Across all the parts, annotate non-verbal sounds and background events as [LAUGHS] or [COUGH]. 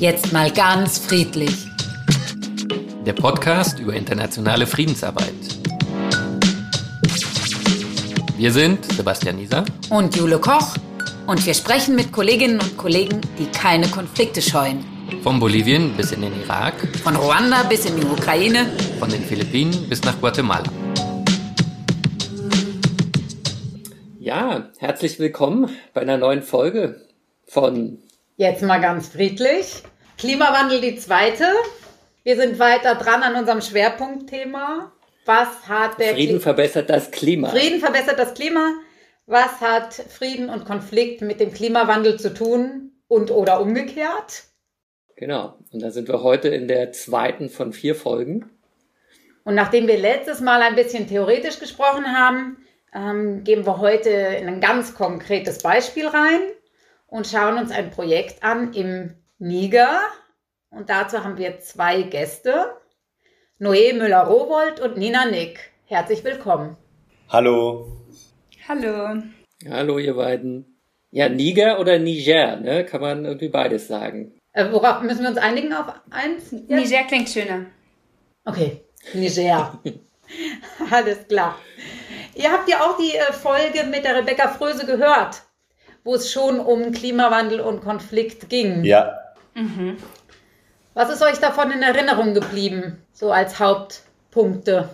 Jetzt mal ganz friedlich. Der Podcast über internationale Friedensarbeit. Wir sind Sebastian Nieser und Jule Koch und wir sprechen mit Kolleginnen und Kollegen, die keine Konflikte scheuen. Von Bolivien bis in den Irak, von Ruanda bis in die Ukraine, von den Philippinen bis nach Guatemala. Ja, herzlich willkommen bei einer neuen Folge von Jetzt mal ganz friedlich. Klimawandel die zweite. Wir sind weiter dran an unserem Schwerpunktthema. Was hat der Frieden Kli verbessert das Klima? Frieden verbessert das Klima. Was hat Frieden und Konflikt mit dem Klimawandel zu tun und oder umgekehrt? Genau. Und da sind wir heute in der zweiten von vier Folgen. Und nachdem wir letztes Mal ein bisschen theoretisch gesprochen haben, ähm, gehen wir heute in ein ganz konkretes Beispiel rein und schauen uns ein Projekt an im Niger. Und dazu haben wir zwei Gäste, Noé Müller-Rowold und Nina Nick. Herzlich willkommen. Hallo. Hallo. Hallo, ihr beiden. Ja, Niger oder Niger, ne? Kann man irgendwie beides sagen. Äh, worauf müssen wir uns einigen auf eins? Jetzt? Niger klingt schöner. Okay, Niger. [LAUGHS] Alles klar. Ihr habt ja auch die äh, Folge mit der Rebecca Fröse gehört, wo es schon um Klimawandel und Konflikt ging. Ja. Mhm. Was ist euch davon in Erinnerung geblieben, so als Hauptpunkte?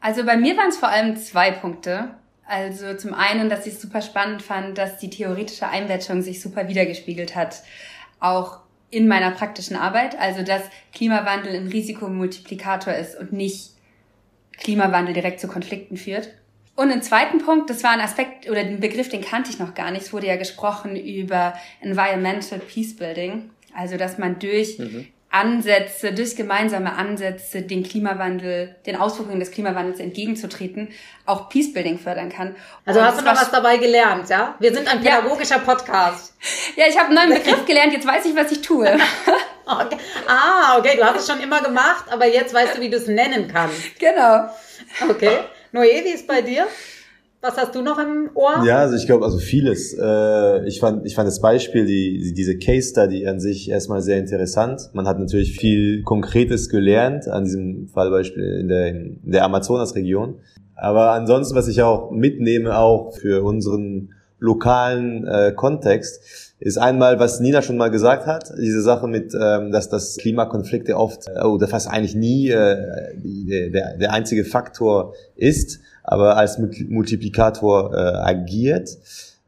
Also bei mir waren es vor allem zwei Punkte. Also zum einen, dass ich es super spannend fand, dass die theoretische Einbettung sich super wiedergespiegelt hat, auch in meiner praktischen Arbeit. Also dass Klimawandel ein Risikomultiplikator ist und nicht Klimawandel direkt zu Konflikten führt. Und ein zweiten Punkt, das war ein Aspekt oder den Begriff, den kannte ich noch gar nicht. Es wurde ja gesprochen über Environmental Peacebuilding. Also, dass man durch mhm. Ansätze, durch gemeinsame Ansätze den Klimawandel, den Auswirkungen des Klimawandels entgegenzutreten, auch Peacebuilding fördern kann. Also Und hast du noch was dabei gelernt, ja? Wir sind ein pädagogischer ja. Podcast. [LAUGHS] Ja, ich habe einen neuen Begriff gelernt, jetzt weiß ich, was ich tue. [LAUGHS] okay. Ah, okay, du hast es schon immer gemacht, aber jetzt weißt du, wie du es nennen kannst. Genau. Okay. Noé, wie ist bei dir? Was hast du noch im Ohr? Ja, also ich glaube, also vieles. Äh, ich fand, ich fand das Beispiel, die, diese Case Study an sich erstmal sehr interessant. Man hat natürlich viel Konkretes gelernt an diesem Fallbeispiel in der, in der Amazonasregion. Aber ansonsten, was ich auch mitnehme, auch für unseren lokalen äh, Kontext, ist einmal, was Nina schon mal gesagt hat, diese Sache mit, ähm, dass das Klimakonflikte oft äh, oder fast eigentlich nie äh, der, der einzige Faktor ist aber als Multiplikator äh, agiert.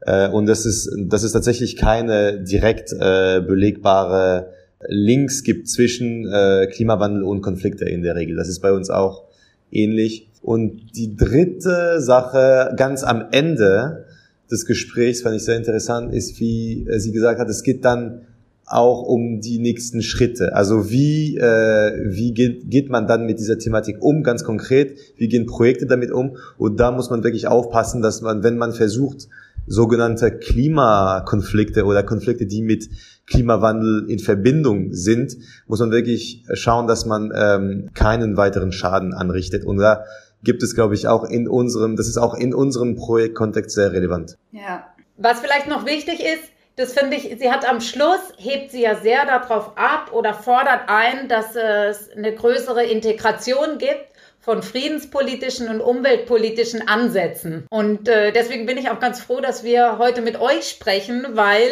Äh, und das ist, das ist tatsächlich keine direkt äh, belegbare Links gibt zwischen äh, Klimawandel und Konflikte in der Regel. Das ist bei uns auch ähnlich. Und die dritte Sache ganz am Ende des Gesprächs fand ich sehr interessant, ist, wie sie gesagt hat, es geht dann auch um die nächsten Schritte. Also wie, äh, wie geht, geht man dann mit dieser Thematik um, ganz konkret? Wie gehen Projekte damit um? Und da muss man wirklich aufpassen, dass man, wenn man versucht, sogenannte Klimakonflikte oder Konflikte, die mit Klimawandel in Verbindung sind, muss man wirklich schauen, dass man ähm, keinen weiteren Schaden anrichtet. Und da gibt es, glaube ich, auch in unserem, das ist auch in unserem Projektkontext sehr relevant. Ja. Was vielleicht noch wichtig ist, das finde ich, sie hat am Schluss, hebt sie ja sehr darauf ab oder fordert ein, dass es eine größere Integration gibt von friedenspolitischen und umweltpolitischen Ansätzen. Und äh, deswegen bin ich auch ganz froh, dass wir heute mit euch sprechen, weil,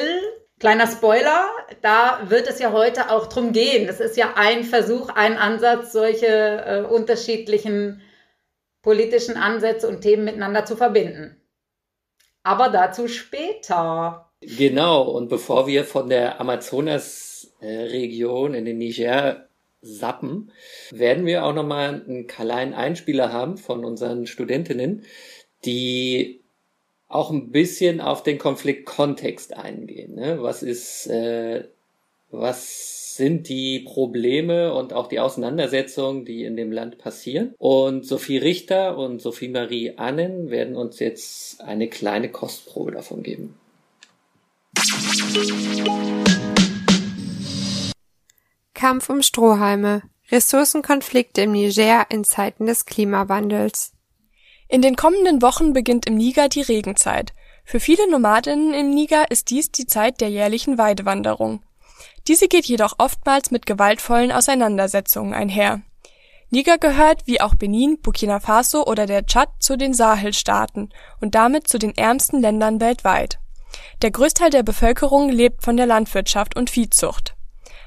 kleiner Spoiler, da wird es ja heute auch drum gehen. Es ist ja ein Versuch, ein Ansatz, solche äh, unterschiedlichen politischen Ansätze und Themen miteinander zu verbinden. Aber dazu später. Genau, und bevor wir von der Amazonas-Region in den Niger sappen, werden wir auch nochmal einen kleinen Einspieler haben von unseren Studentinnen, die auch ein bisschen auf den Konfliktkontext eingehen. Ne? Was ist, äh, was sind die Probleme und auch die Auseinandersetzungen, die in dem Land passieren? Und Sophie Richter und Sophie Marie Annen werden uns jetzt eine kleine Kostprobe davon geben. Kampf um Strohhalme. Ressourcenkonflikte im Niger in Zeiten des Klimawandels. In den kommenden Wochen beginnt im Niger die Regenzeit. Für viele Nomadinnen im Niger ist dies die Zeit der jährlichen Weidewanderung. Diese geht jedoch oftmals mit gewaltvollen Auseinandersetzungen einher. Niger gehört, wie auch Benin, Burkina Faso oder der Tschad, zu den Sahelstaaten und damit zu den ärmsten Ländern weltweit. Der Großteil der Bevölkerung lebt von der Landwirtschaft und Viehzucht.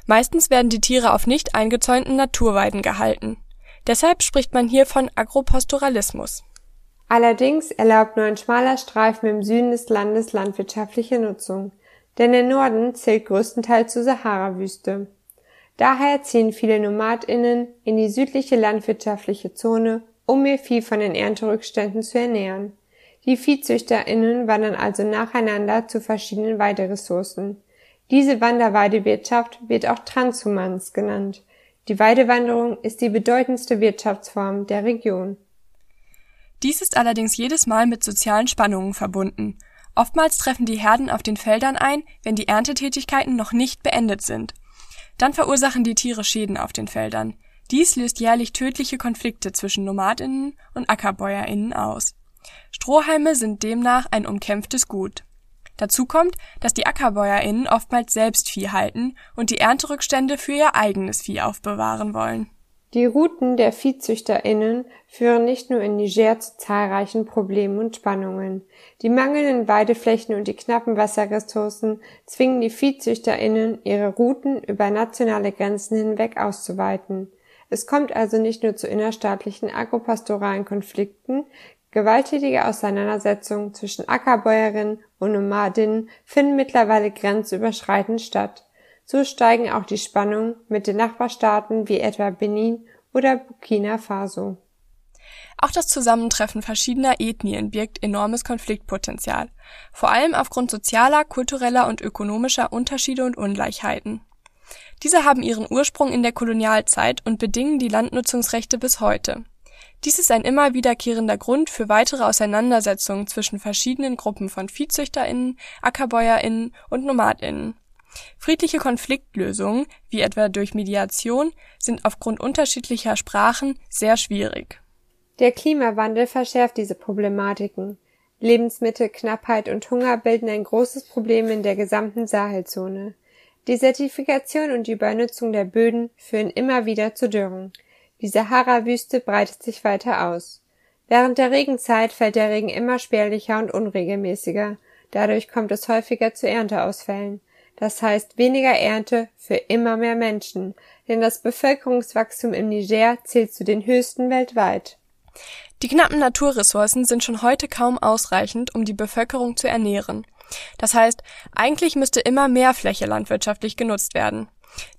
Meistens werden die Tiere auf nicht eingezäunten Naturweiden gehalten. Deshalb spricht man hier von Agropastoralismus. Allerdings erlaubt nur ein schmaler Streifen im Süden des Landes landwirtschaftliche Nutzung, denn der Norden zählt größtenteils zur Sahara-Wüste. Daher ziehen viele NomadInnen in die südliche landwirtschaftliche Zone, um ihr Vieh von den Ernterückständen zu ernähren. Die ViehzüchterInnen wandern also nacheinander zu verschiedenen Weideressourcen. Diese Wanderweidewirtschaft wird auch Transhumans genannt. Die Weidewanderung ist die bedeutendste Wirtschaftsform der Region. Dies ist allerdings jedes Mal mit sozialen Spannungen verbunden. Oftmals treffen die Herden auf den Feldern ein, wenn die Erntetätigkeiten noch nicht beendet sind. Dann verursachen die Tiere Schäden auf den Feldern. Dies löst jährlich tödliche Konflikte zwischen Nomadinnen und Ackerbäuerinnen aus. Strohhalme sind demnach ein umkämpftes Gut. Dazu kommt, dass die Ackerbäuerinnen oftmals selbst Vieh halten und die Ernterückstände für ihr eigenes Vieh aufbewahren wollen. Die Routen der ViehzüchterInnen führen nicht nur in Niger zu zahlreichen Problemen und Spannungen. Die mangelnden Weideflächen und die knappen Wasserressourcen zwingen die ViehzüchterInnen, ihre Routen über nationale Grenzen hinweg auszuweiten. Es kommt also nicht nur zu innerstaatlichen agropastoralen Konflikten, gewalttätige Auseinandersetzungen zwischen Ackerbäuerinnen und Nomadinnen finden mittlerweile grenzüberschreitend statt. So steigen auch die Spannungen mit den Nachbarstaaten wie etwa Benin oder Burkina Faso. Auch das Zusammentreffen verschiedener Ethnien birgt enormes Konfliktpotenzial, vor allem aufgrund sozialer, kultureller und ökonomischer Unterschiede und Ungleichheiten. Diese haben ihren Ursprung in der Kolonialzeit und bedingen die Landnutzungsrechte bis heute. Dies ist ein immer wiederkehrender Grund für weitere Auseinandersetzungen zwischen verschiedenen Gruppen von ViehzüchterInnen, AckerbäuerInnen und NomadInnen. Friedliche Konfliktlösungen, wie etwa durch Mediation, sind aufgrund unterschiedlicher Sprachen sehr schwierig. Der Klimawandel verschärft diese Problematiken. Lebensmittelknappheit und Hunger bilden ein großes Problem in der gesamten Sahelzone. Desertifikation und die Übernutzung der Böden führen immer wieder zu Dürren. Die Sahara-Wüste breitet sich weiter aus. Während der Regenzeit fällt der Regen immer spärlicher und unregelmäßiger. Dadurch kommt es häufiger zu Ernteausfällen. Das heißt weniger Ernte für immer mehr Menschen, denn das Bevölkerungswachstum im Niger zählt zu den höchsten weltweit. Die knappen Naturressourcen sind schon heute kaum ausreichend, um die Bevölkerung zu ernähren. Das heißt, eigentlich müsste immer mehr Fläche landwirtschaftlich genutzt werden.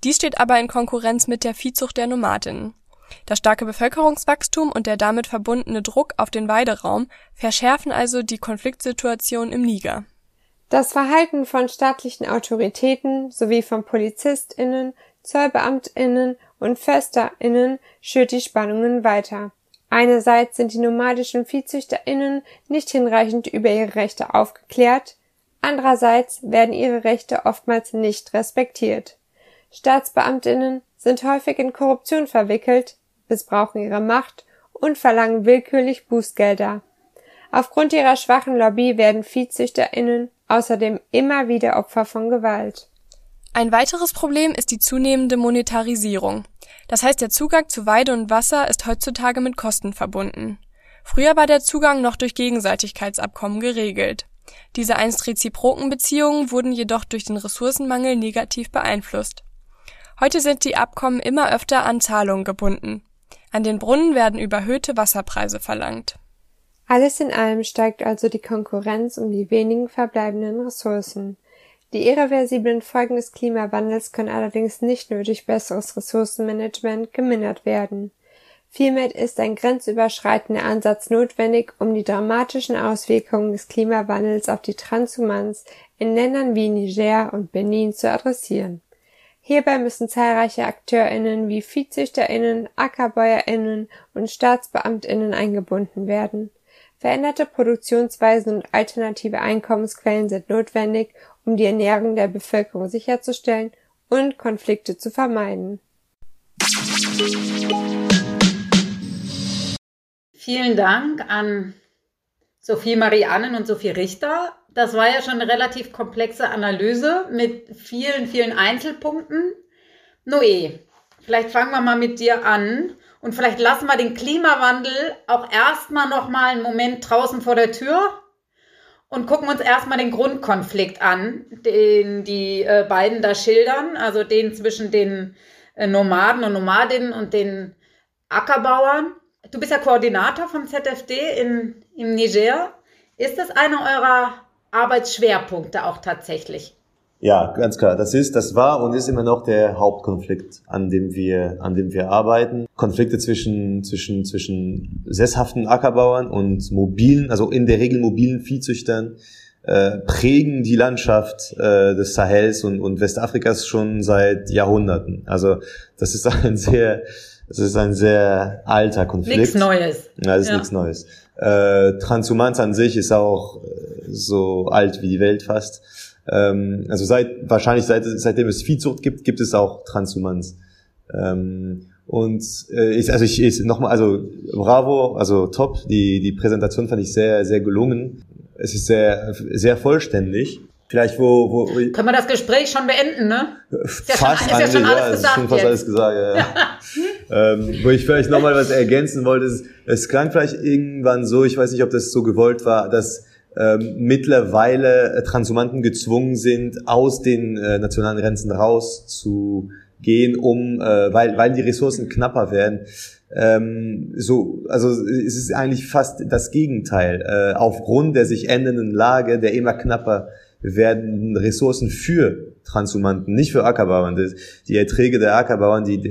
Dies steht aber in Konkurrenz mit der Viehzucht der Nomadinnen. Das starke Bevölkerungswachstum und der damit verbundene Druck auf den Weideraum verschärfen also die Konfliktsituation im Niger. Das Verhalten von staatlichen Autoritäten sowie von PolizistInnen, ZollbeamtInnen und FörsterInnen schürt die Spannungen weiter. Einerseits sind die nomadischen ViehzüchterInnen nicht hinreichend über ihre Rechte aufgeklärt, andererseits werden ihre Rechte oftmals nicht respektiert. StaatsbeamtInnen sind häufig in Korruption verwickelt, missbrauchen ihre Macht und verlangen willkürlich Bußgelder. Aufgrund ihrer schwachen Lobby werden ViehzüchterInnen außerdem immer wieder Opfer von Gewalt. Ein weiteres Problem ist die zunehmende Monetarisierung. Das heißt, der Zugang zu Weide und Wasser ist heutzutage mit Kosten verbunden. Früher war der Zugang noch durch Gegenseitigkeitsabkommen geregelt. Diese einst reziproken Beziehungen wurden jedoch durch den Ressourcenmangel negativ beeinflusst. Heute sind die Abkommen immer öfter an Zahlungen gebunden. An den Brunnen werden überhöhte Wasserpreise verlangt. Alles in allem steigt also die Konkurrenz um die wenigen verbleibenden Ressourcen. Die irreversiblen Folgen des Klimawandels können allerdings nicht nur durch besseres Ressourcenmanagement gemindert werden. Vielmehr ist ein grenzüberschreitender Ansatz notwendig, um die dramatischen Auswirkungen des Klimawandels auf die Transhumans in Ländern wie Niger und Benin zu adressieren. Hierbei müssen zahlreiche AkteurInnen wie ViehzüchterInnen, AckerbäuerInnen und StaatsbeamtInnen eingebunden werden. Veränderte Produktionsweisen und alternative Einkommensquellen sind notwendig, um die Ernährung der Bevölkerung sicherzustellen und Konflikte zu vermeiden. Vielen Dank an Sophie Marianen und Sophie Richter. Das war ja schon eine relativ komplexe Analyse mit vielen, vielen Einzelpunkten. Noé, vielleicht fangen wir mal mit dir an und vielleicht lassen wir den Klimawandel auch erstmal noch mal einen Moment draußen vor der Tür und gucken uns erstmal den Grundkonflikt an, den die äh, beiden da schildern, also den zwischen den äh, Nomaden und Nomadinnen und den Ackerbauern. Du bist ja Koordinator vom ZFD in, im Niger. Ist das einer eurer Arbeitsschwerpunkte auch tatsächlich? Ja, ganz klar. Das ist, das war und ist immer noch der Hauptkonflikt, an dem wir, an dem wir arbeiten. Konflikte zwischen, zwischen, zwischen sesshaften Ackerbauern und mobilen, also in der Regel mobilen Viehzüchtern, äh, prägen die Landschaft äh, des Sahels und, und Westafrikas schon seit Jahrhunderten. Also das ist ein sehr, das ist ein sehr alter Konflikt. Nichts Neues. Ja, das ist ja. nichts Neues. Äh, Transhumanz an sich ist auch äh, so alt wie die Welt fast. Ähm, also seit wahrscheinlich seit, seitdem es Viehzucht gibt, gibt es auch Transhumanz. Ähm, und äh, ich, also ich, ich nochmal, also bravo, also top. Die die Präsentation fand ich sehr sehr gelungen. Es ist sehr sehr vollständig. Vielleicht wo, wo können wir das Gespräch schon beenden, ne? Ist ja fast schon, ist ja schon alles ja, gesagt. Ist schon fast jetzt. alles gesagt, ja. ja. [LAUGHS] ähm, wo ich vielleicht nochmal was ergänzen wollte, ist, es klang vielleicht irgendwann so, ich weiß nicht, ob das so gewollt war, dass ähm, mittlerweile äh, Transhumanten gezwungen sind, aus den äh, nationalen Grenzen rauszugehen, um, äh, weil, weil die Ressourcen knapper werden. Ähm, so, also es ist eigentlich fast das Gegenteil. Äh, aufgrund der sich ändernden Lage, der immer knapper werden Ressourcen für Transhumanten, nicht für Ackerbauern. Die Erträge der Ackerbauern, die,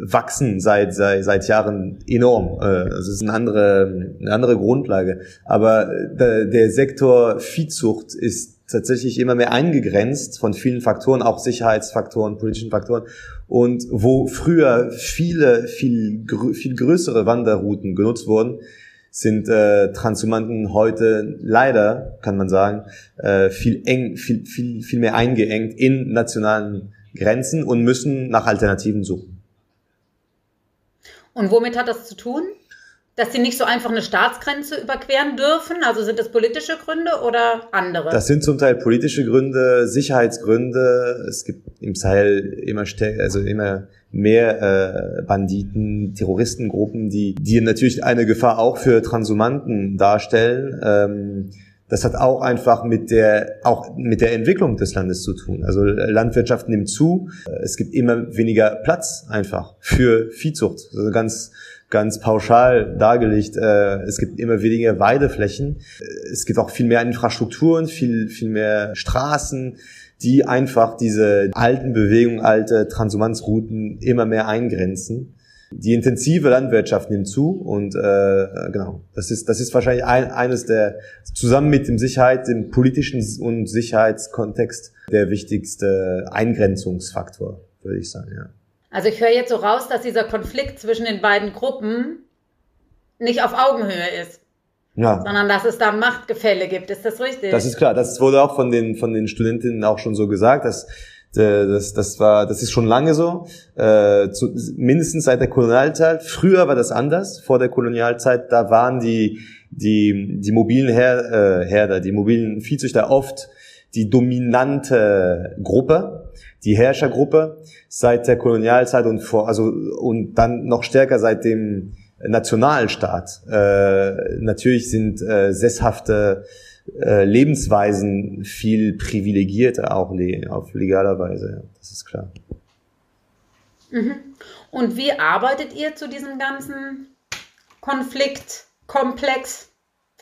wachsen seit, seit, seit Jahren enorm. Äh, das ist eine andere, eine andere Grundlage. Aber der, der Sektor Viehzucht ist tatsächlich immer mehr eingegrenzt von vielen Faktoren, auch Sicherheitsfaktoren, politischen Faktoren. Und wo früher viele, viel, viel größere Wanderrouten genutzt wurden, sind äh, Transhumanten heute leider, kann man sagen, äh, viel eng, viel, viel, viel mehr eingeengt in nationalen Grenzen und müssen nach Alternativen suchen. Und womit hat das zu tun? Dass sie nicht so einfach eine Staatsgrenze überqueren dürfen? Also sind das politische Gründe oder andere? Das sind zum Teil politische Gründe, Sicherheitsgründe. Es gibt im Sahel immer also immer mehr äh, Banditen, Terroristengruppen, die, die natürlich eine Gefahr auch für Transhumanten darstellen. Ähm, das hat auch einfach mit der auch mit der Entwicklung des Landes zu tun. Also Landwirtschaft nimmt zu, es gibt immer weniger Platz einfach für Viehzucht. Also ganz ganz pauschal dargelegt, äh, es gibt immer weniger Weideflächen, es gibt auch viel mehr Infrastrukturen, viel viel mehr Straßen, die einfach diese alten Bewegungen, alte Transhumanzrouten immer mehr eingrenzen. Die intensive Landwirtschaft nimmt zu und äh, genau, das ist das ist wahrscheinlich ein, eines der zusammen mit dem Sicherheit, dem politischen und Sicherheitskontext der wichtigste Eingrenzungsfaktor, würde ich sagen, ja. Also ich höre jetzt so raus, dass dieser Konflikt zwischen den beiden Gruppen nicht auf Augenhöhe ist. Ja. Sondern dass es da Machtgefälle gibt. Ist das richtig? Das ist klar. Das wurde auch von den, von den Studentinnen auch schon so gesagt, dass äh, das, das war, das ist schon lange so, äh, zu, mindestens seit der Kolonialzeit. Früher war das anders. Vor der Kolonialzeit, da waren die die die mobilen Her, äh, Herder, die mobilen Viehzüchter oft die dominante Gruppe, die Herrschergruppe seit der Kolonialzeit und vor, also und dann noch stärker seit dem Nationalstaat. Äh, natürlich sind äh, sesshafte äh, Lebensweisen viel privilegierter, auch le auf legaler Weise. Das ist klar. Mhm. Und wie arbeitet ihr zu diesem ganzen Konfliktkomplex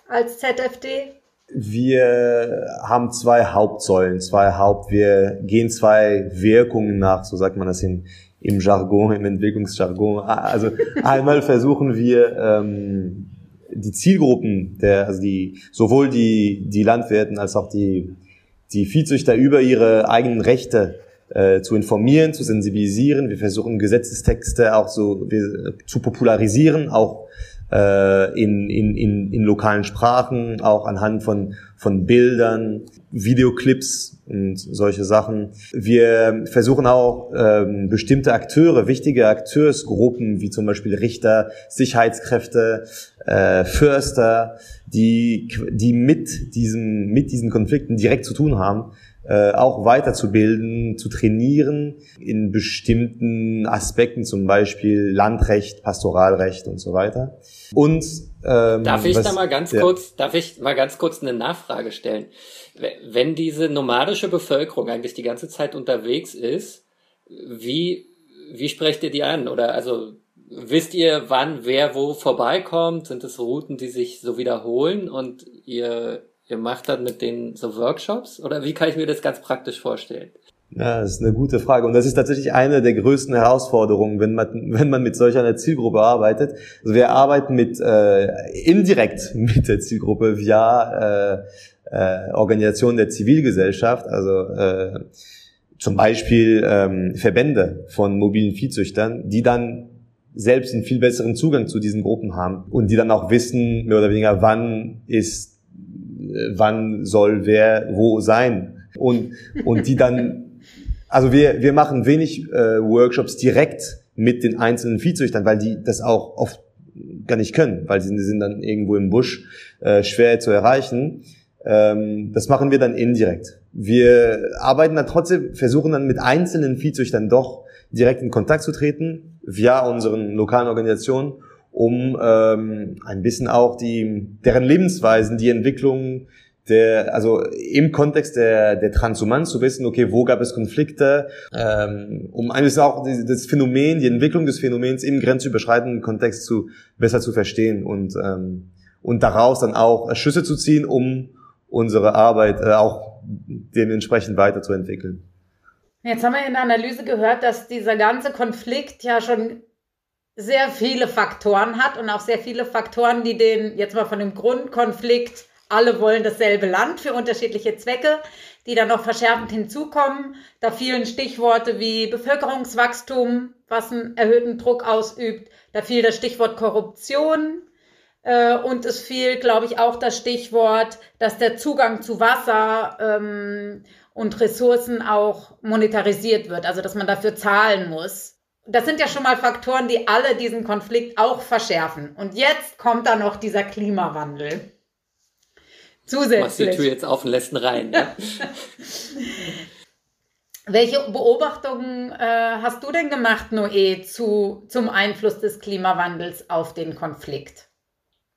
als ZFD? Wir haben zwei Hauptsäulen, zwei Haupt, wir gehen zwei Wirkungen nach, so sagt man das in, im Jargon, im Entwicklungsjargon. Also einmal versuchen wir ähm, die Zielgruppen der, also die sowohl die die Landwirten als auch die die Viehzüchter über ihre eigenen Rechte äh, zu informieren, zu sensibilisieren. Wir versuchen Gesetzestexte auch so wir, zu popularisieren, auch äh, in, in, in, in lokalen Sprachen, auch anhand von, von Bildern, Videoclips und solche Sachen. Wir versuchen auch ähm, bestimmte Akteure, wichtige Akteursgruppen wie zum Beispiel Richter, Sicherheitskräfte, äh, Förster, die die mit diesem mit diesen Konflikten direkt zu tun haben, äh, auch weiterzubilden, zu trainieren in bestimmten Aspekten, zum Beispiel Landrecht, Pastoralrecht und so weiter. Und ähm, darf ich da mal ganz ja. kurz, darf ich mal ganz kurz eine Nachfrage stellen? Wenn diese nomadische Bevölkerung eigentlich die ganze Zeit unterwegs ist, wie wie sprecht ihr die an? Oder also wisst ihr, wann wer wo vorbeikommt? Sind es Routen, die sich so wiederholen und ihr Ihr macht dann mit denen so Workshops oder wie kann ich mir das ganz praktisch vorstellen? Ja, das ist eine gute Frage. Und das ist tatsächlich eine der größten Herausforderungen, wenn man, wenn man mit solch einer Zielgruppe arbeitet. Also wir arbeiten mit äh, indirekt mit der Zielgruppe via äh, äh, Organisation der Zivilgesellschaft, also äh, zum Beispiel ähm, Verbände von mobilen Viehzüchtern, die dann selbst einen viel besseren Zugang zu diesen Gruppen haben und die dann auch wissen, mehr oder weniger, wann ist wann soll wer wo sein. Und, und die dann, also wir, wir machen wenig äh, Workshops direkt mit den einzelnen Viehzüchtern, weil die das auch oft gar nicht können, weil sie sind dann irgendwo im Busch äh, schwer zu erreichen. Ähm, das machen wir dann indirekt. Wir arbeiten dann trotzdem, versuchen dann mit einzelnen Viehzüchtern doch direkt in Kontakt zu treten, via unseren lokalen Organisationen um ähm, ein bisschen auch die deren Lebensweisen, die Entwicklung der, also im Kontext der, der Transhumanz zu wissen, okay, wo gab es Konflikte, ähm, um ein bisschen auch das Phänomen, die Entwicklung des Phänomens im grenzüberschreitenden Kontext zu besser zu verstehen und ähm, und daraus dann auch Schüsse zu ziehen, um unsere Arbeit äh, auch dementsprechend weiterzuentwickeln. Jetzt haben wir in der Analyse gehört, dass dieser ganze Konflikt ja schon sehr viele Faktoren hat und auch sehr viele Faktoren, die den, jetzt mal von dem Grundkonflikt, alle wollen dasselbe Land für unterschiedliche Zwecke, die dann noch verschärfend hinzukommen. Da fielen Stichworte wie Bevölkerungswachstum, was einen erhöhten Druck ausübt. Da fiel das Stichwort Korruption. Äh, und es fiel, glaube ich, auch das Stichwort, dass der Zugang zu Wasser ähm, und Ressourcen auch monetarisiert wird, also dass man dafür zahlen muss das sind ja schon mal Faktoren, die alle diesen Konflikt auch verschärfen. Und jetzt kommt da noch dieser Klimawandel. Zusätzlich. Machst die Tür jetzt auf und lässt ihn rein. Ne? [LAUGHS] Welche Beobachtungen äh, hast du denn gemacht, Noé, zu, zum Einfluss des Klimawandels auf den Konflikt?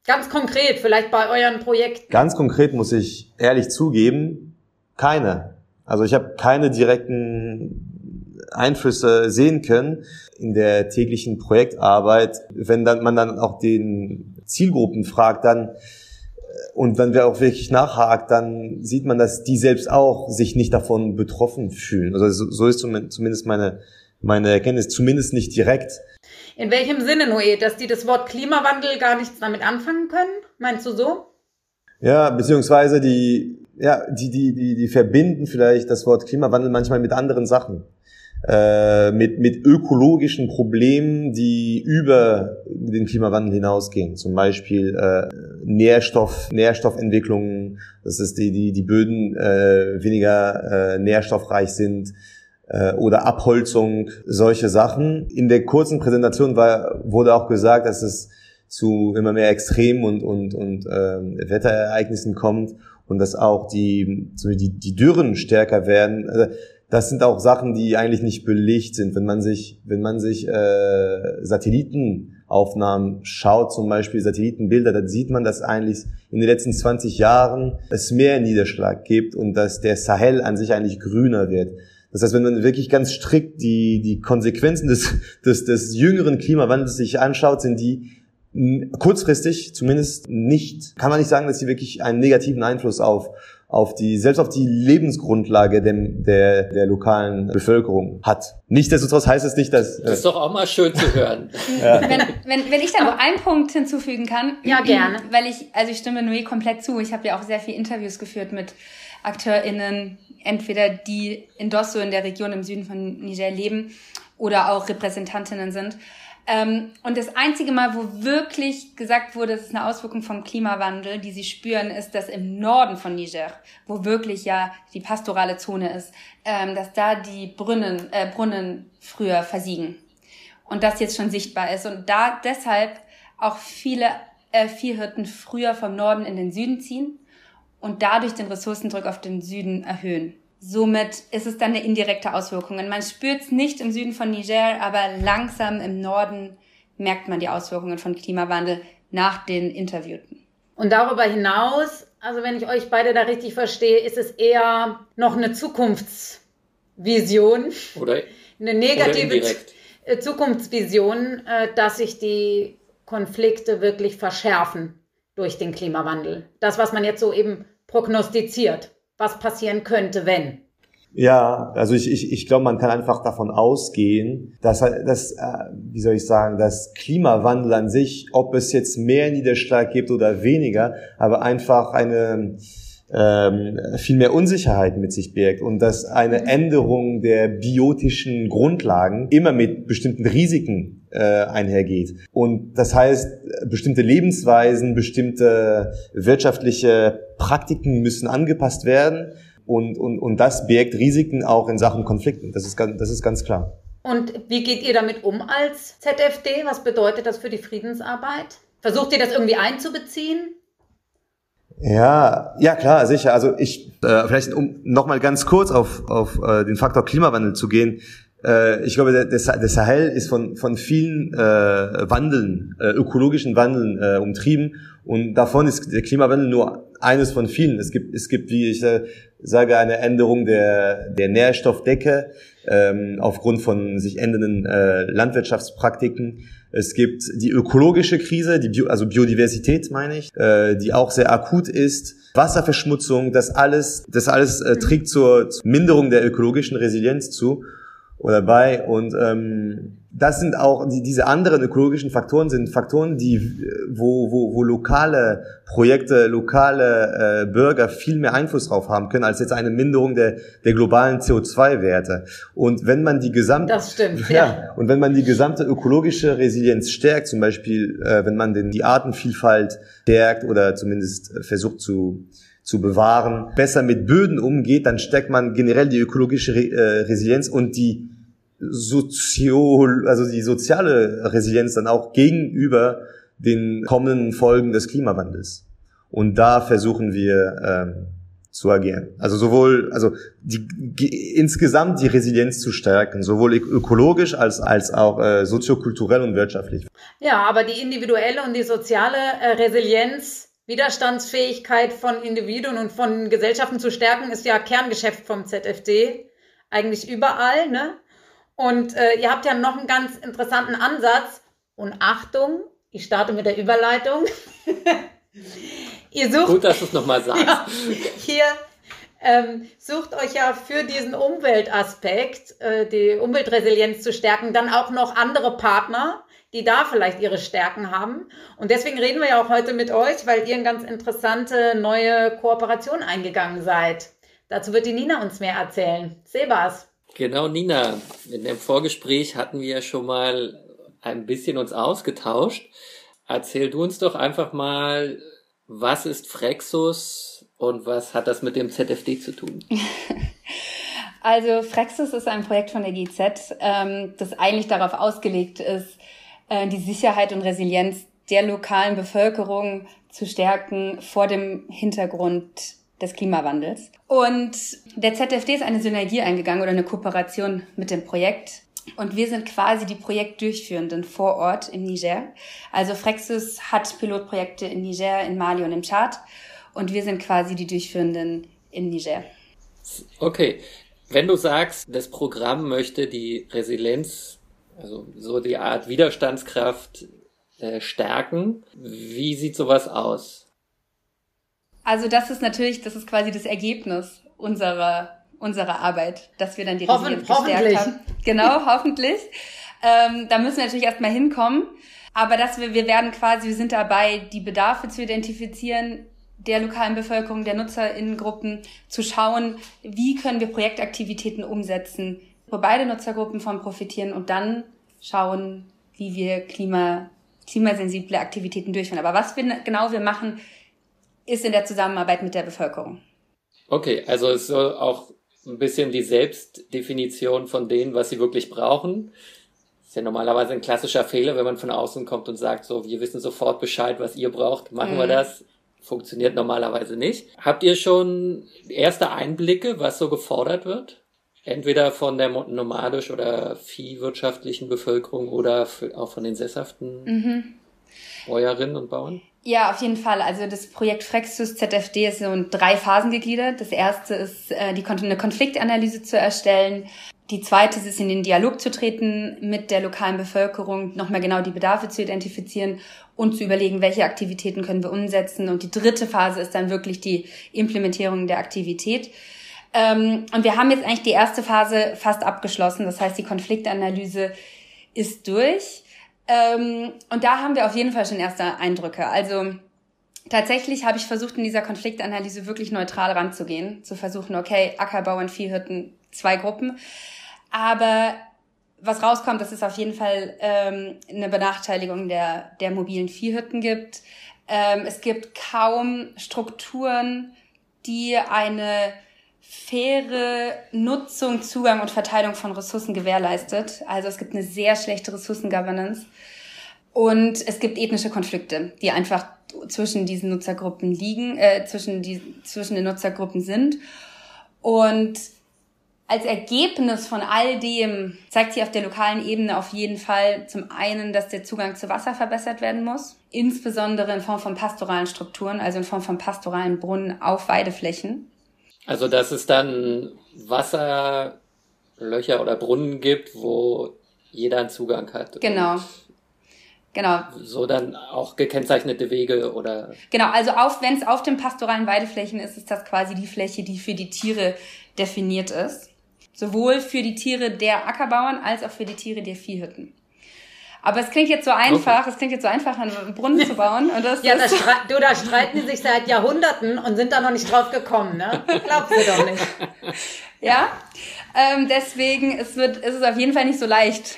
Ganz konkret, vielleicht bei euren Projekten. Ganz konkret muss ich ehrlich zugeben, keine. Also ich habe keine direkten Einflüsse sehen können in der täglichen Projektarbeit. Wenn dann man dann auch den Zielgruppen fragt, dann äh, und wenn wir auch wirklich nachhakt, dann sieht man, dass die selbst auch sich nicht davon betroffen fühlen. Also so, so ist zumindest meine meine Erkenntnis, zumindest nicht direkt. In welchem Sinne, Noé, dass die das Wort Klimawandel gar nichts damit anfangen können? Meinst du so? Ja, beziehungsweise die, ja, die, die, die, die verbinden vielleicht das Wort Klimawandel manchmal mit anderen Sachen äh, mit, mit ökologischen Problemen, die über den Klimawandel hinausgehen. Zum Beispiel äh, Nährstoff, Nährstoffentwicklungen, dass es die, die, die Böden äh, weniger äh, nährstoffreich sind äh, oder Abholzung, solche Sachen. In der kurzen Präsentation war, wurde auch gesagt, dass es zu immer mehr Extremen und, und, und äh, Wetterereignissen kommt und dass auch die, die, die Dürren stärker werden. Also, das sind auch Sachen, die eigentlich nicht belegt sind. Wenn man sich, wenn man sich äh, Satellitenaufnahmen schaut, zum Beispiel Satellitenbilder, dann sieht man, dass eigentlich in den letzten 20 Jahren es mehr Niederschlag gibt und dass der Sahel an sich eigentlich grüner wird. Das heißt, wenn man wirklich ganz strikt die, die Konsequenzen des, des, des jüngeren Klimawandels sich anschaut, sind die kurzfristig zumindest nicht, kann man nicht sagen, dass sie wirklich einen negativen Einfluss auf auf die, selbst auf die Lebensgrundlage der, der, der lokalen Bevölkerung hat. Nichtsdestotrotz heißt es nicht, dass... Äh das ist doch auch mal schön zu hören. [LAUGHS] ja. wenn, wenn, wenn ich da noch einen Punkt hinzufügen kann. Ja, gerne. Weil ich, also ich stimme Nui komplett zu. Ich habe ja auch sehr viele Interviews geführt mit AkteurInnen, entweder die in Dosso in der Region im Süden von Niger leben oder auch Repräsentantinnen sind. Ähm, und das einzige Mal, wo wirklich gesagt wurde, es ist eine Auswirkung vom Klimawandel, die sie spüren, ist, dass im Norden von Niger, wo wirklich ja die pastorale Zone ist, ähm, dass da die Brunnen, äh, Brunnen früher versiegen. Und das jetzt schon sichtbar ist. Und da deshalb auch viele äh, Viehhirten früher vom Norden in den Süden ziehen und dadurch den Ressourcendruck auf den Süden erhöhen. Somit ist es dann eine indirekte Auswirkung. Man spürt es nicht im Süden von Niger, aber langsam im Norden merkt man die Auswirkungen von Klimawandel nach den Interviewten. Und darüber hinaus, also wenn ich euch beide da richtig verstehe, ist es eher noch eine Zukunftsvision. Oder, eine negative oder äh, Zukunftsvision, äh, dass sich die Konflikte wirklich verschärfen durch den Klimawandel. Das, was man jetzt so eben prognostiziert, was passieren könnte, wenn. Ja, also ich, ich, ich glaube, man kann einfach davon ausgehen, dass, dass äh, wie soll ich sagen, dass Klimawandel an sich, ob es jetzt mehr Niederschlag gibt oder weniger, aber einfach eine ähm, viel mehr Unsicherheit mit sich birgt und dass eine Änderung der biotischen Grundlagen immer mit bestimmten Risiken äh, einhergeht. Und das heißt, bestimmte Lebensweisen, bestimmte wirtschaftliche Praktiken müssen angepasst werden und, und, und das birgt Risiken auch in Sachen Konflikten. Das ist, ganz, das ist ganz klar. Und wie geht ihr damit um als ZFD? Was bedeutet das für die Friedensarbeit? Versucht ihr das irgendwie einzubeziehen? Ja, ja klar, sicher. Also ich äh, vielleicht um nochmal ganz kurz auf, auf äh, den Faktor Klimawandel zu gehen. Äh, ich glaube, der, der Sahel ist von, von vielen äh, Wandeln, äh, ökologischen Wandeln äh, umtrieben und davon ist der Klimawandel nur eines von vielen. Es gibt, es gibt, wie ich äh, sage, eine Änderung der, der Nährstoffdecke ähm, aufgrund von sich ändernden äh, Landwirtschaftspraktiken. Es gibt die ökologische Krise, die Bio, also Biodiversität meine ich, äh, die auch sehr akut ist. Wasserverschmutzung, das alles, das alles äh, trägt zur, zur Minderung der ökologischen Resilienz zu oder bei. Und ähm, das sind auch die, diese anderen ökologischen Faktoren sind Faktoren, die wo wo, wo lokale Projekte, lokale äh, Bürger viel mehr Einfluss drauf haben können als jetzt eine Minderung der der globalen CO2-Werte. Und wenn man die gesamte das stimmt ja, [LAUGHS] ja, und wenn man die gesamte ökologische Resilienz stärkt, zum Beispiel äh, wenn man den die Artenvielfalt stärkt oder zumindest versucht zu zu bewahren, besser mit Böden umgeht, dann stärkt man generell die ökologische äh, Resilienz und die Sozio, also die soziale Resilienz dann auch gegenüber den kommenden Folgen des Klimawandels. Und da versuchen wir ähm, zu agieren. Also sowohl, also die, insgesamt die Resilienz zu stärken, sowohl ökologisch als als auch äh, soziokulturell und wirtschaftlich. Ja, aber die individuelle und die soziale äh, Resilienz, Widerstandsfähigkeit von Individuen und von Gesellschaften zu stärken, ist ja Kerngeschäft vom ZFD. Eigentlich überall, ne? Und äh, ihr habt ja noch einen ganz interessanten Ansatz. Und Achtung, ich starte mit der Überleitung. [LAUGHS] ihr sucht. Gut, dass du es nochmal sagst. [LAUGHS] Ja, hier ähm, sucht euch ja für diesen Umweltaspekt, äh, die Umweltresilienz zu stärken, dann auch noch andere Partner, die da vielleicht ihre Stärken haben. Und deswegen reden wir ja auch heute mit euch, weil ihr eine ganz interessante neue Kooperation eingegangen seid. Dazu wird die Nina uns mehr erzählen. Sebas. Genau, Nina. In dem Vorgespräch hatten wir schon mal ein bisschen uns ausgetauscht. Erzähl du uns doch einfach mal, was ist Frexus und was hat das mit dem ZFD zu tun? [LAUGHS] Also Frexus ist ein Projekt von der GZ, ähm, das eigentlich darauf ausgelegt ist, äh, die Sicherheit und Resilienz der lokalen Bevölkerung zu stärken vor dem Hintergrund des Klimawandels. Und der ZFD ist eine Synergie eingegangen oder eine Kooperation mit dem Projekt. Und wir sind quasi die Projektdurchführenden vor Ort im Niger. Also Frexus hat Pilotprojekte in Niger, in Mali und im Tschad. Und wir sind quasi die Durchführenden im Niger. Okay. Wenn du sagst, das Programm möchte die Resilienz, also so die Art Widerstandskraft äh, stärken, wie sieht sowas aus? Also das ist natürlich, das ist quasi das Ergebnis unserer unserer Arbeit, dass wir dann die Resilienz gestärkt haben. Genau, [LAUGHS] hoffentlich. Ähm, da müssen wir natürlich erstmal hinkommen. Aber dass wir, wir werden quasi, wir sind dabei, die Bedarfe zu identifizieren der lokalen Bevölkerung, der Nutzerinnengruppen, zu schauen, wie können wir Projektaktivitäten umsetzen, wo beide Nutzergruppen von profitieren und dann schauen, wie wir Klima, klimasensible Aktivitäten durchführen. Aber was wir, genau wir machen, ist in der Zusammenarbeit mit der Bevölkerung. Okay, also es soll auch ein bisschen die Selbstdefinition von denen, was sie wirklich brauchen. ist ja normalerweise ein klassischer Fehler, wenn man von außen kommt und sagt, so, wir wissen sofort Bescheid, was ihr braucht, machen mhm. wir das. Funktioniert normalerweise nicht. Habt ihr schon erste Einblicke, was so gefordert wird? Entweder von der nomadisch- oder viehwirtschaftlichen Bevölkerung oder auch von den sesshaften mhm. Bäuerinnen und Bauern? Ja, auf jeden Fall. Also das Projekt Frexus ZFD ist so in drei Phasen gegliedert. Das erste ist, äh, die, eine Konfliktanalyse zu erstellen. Die zweite ist, in den Dialog zu treten mit der lokalen Bevölkerung, nochmal genau die Bedarfe zu identifizieren und zu überlegen, welche Aktivitäten können wir umsetzen. Und die dritte Phase ist dann wirklich die Implementierung der Aktivität. Ähm, und wir haben jetzt eigentlich die erste Phase fast abgeschlossen. Das heißt, die Konfliktanalyse ist durch. Ähm, und da haben wir auf jeden Fall schon erste Eindrücke. Also tatsächlich habe ich versucht, in dieser Konfliktanalyse wirklich neutral ranzugehen. Zu versuchen, okay, Ackerbau und Viehhirten, zwei Gruppen. Aber was rauskommt, dass es auf jeden Fall ähm, eine Benachteiligung der, der mobilen Viehhirten gibt. Ähm, es gibt kaum Strukturen, die eine faire Nutzung, Zugang und Verteilung von Ressourcen gewährleistet. Also es gibt eine sehr schlechte Ressourcengovernance. Und es gibt ethnische Konflikte, die einfach zwischen diesen Nutzergruppen liegen, äh, zwischen, die, zwischen den Nutzergruppen sind. Und als Ergebnis von all dem zeigt sich auf der lokalen Ebene auf jeden Fall zum einen, dass der Zugang zu Wasser verbessert werden muss, insbesondere in Form von pastoralen Strukturen, also in Form von pastoralen Brunnen auf Weideflächen. Also, dass es dann Wasserlöcher oder Brunnen gibt, wo jeder einen Zugang hat. Genau. Genau. So dann auch gekennzeichnete Wege oder. Genau, also auf, wenn es auf den pastoralen Weideflächen ist, ist das quasi die Fläche, die für die Tiere definiert ist. Sowohl für die Tiere der Ackerbauern als auch für die Tiere der Viehhütten. Aber es klingt jetzt so einfach, okay. es klingt jetzt so einfach, einen Brunnen zu bauen. Und das ja, das du, da streiten die sich seit Jahrhunderten und sind da noch nicht drauf gekommen, ne? Glaubst du doch nicht. [LAUGHS] ja, ähm, deswegen es wird, es ist auf jeden Fall nicht so leicht.